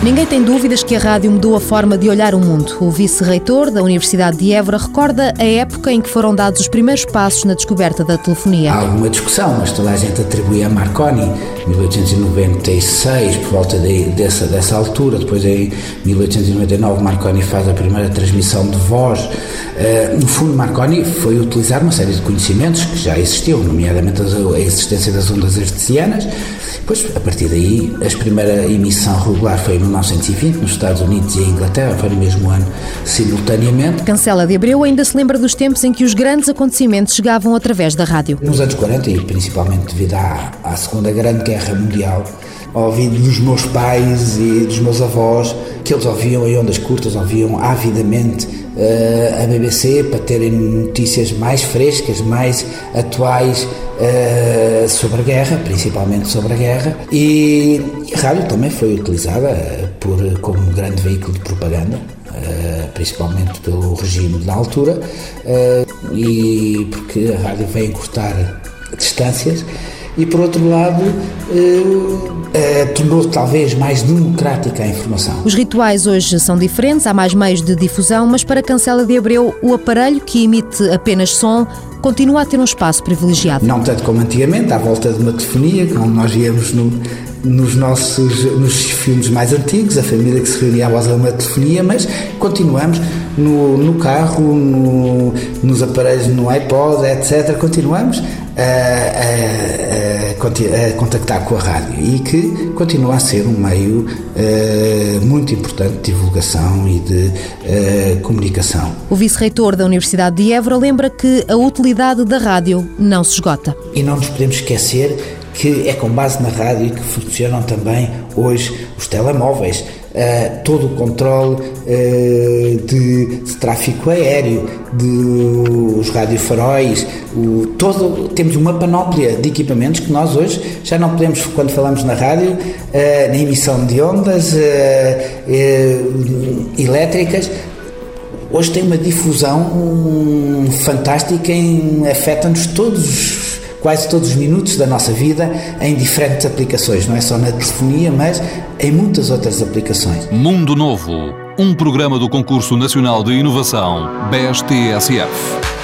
Ninguém tem dúvidas que a rádio mudou a forma de olhar o mundo. O vice-reitor da Universidade de Évora recorda a época em que foram dados os primeiros passos na descoberta da telefonia. Há alguma discussão, mas toda a gente atribui a Marconi, 1896, por volta de, dessa, dessa altura. Depois, em 1899, Marconi faz a primeira transmissão de voz. Uh, no fundo, Marconi foi utilizar uma série de conhecimentos que já existiam, nomeadamente a existência das ondas artesianas. Depois, a partir daí, a primeira emissão regular foi em 1920, nos Estados Unidos e Inglaterra, foi no mesmo ano, simultaneamente. Cancela de Abreu ainda se lembra dos tempos em que os grandes acontecimentos chegavam através da rádio. Nos anos 40, e principalmente devido à, à Segunda Grande Guerra Mundial, ouvi dos meus pais e dos meus avós que eles ouviam em ondas curtas, ouviam avidamente uh, a BBC para terem notícias mais frescas, mais atuais uh, sobre a guerra, principalmente sobre a guerra, e, e a rádio também foi utilizada por, como grande veículo de propaganda. Uh, principalmente pelo regime da altura, e porque a rádio veio encurtar distâncias e por outro lado eh, eh, tornou talvez mais democrática a informação. Os rituais hoje são diferentes, há mais meios de difusão, mas para Cancela de Abreu, o aparelho que emite apenas som continua a ter um espaço privilegiado. Não tanto como antigamente, à volta de uma telefonia, como nós íamos no, nos nossos nos filmes mais antigos, a família que se reunia à volta de uma telefonia, mas continuamos no, no carro, no, nos aparelhos, no iPod, etc. Continuamos a, a, a, contactar com a rádio e que continua a ser um meio uh, muito importante de divulgação e de uh, comunicação. O vice-reitor da Universidade de Évora lembra que a utilidade da rádio não se esgota. E não nos podemos esquecer que é com base na rádio que funcionam também hoje os telemóveis. Uh, todo o controle uh, de, de, tráfego aéreo, de os radiofaróis, o, todo, temos uma panóplia de equipamentos que nós hoje já não podemos, quando falamos na rádio, uh, na emissão de ondas elétricas, hoje tem uma difusão um, fantástica, afeta-nos todos quase todos os minutos da nossa vida em diferentes aplicações, não é só na telefonia, mas em muitas outras aplicações. Mundo Novo, um programa do Concurso Nacional de Inovação, BSTSF.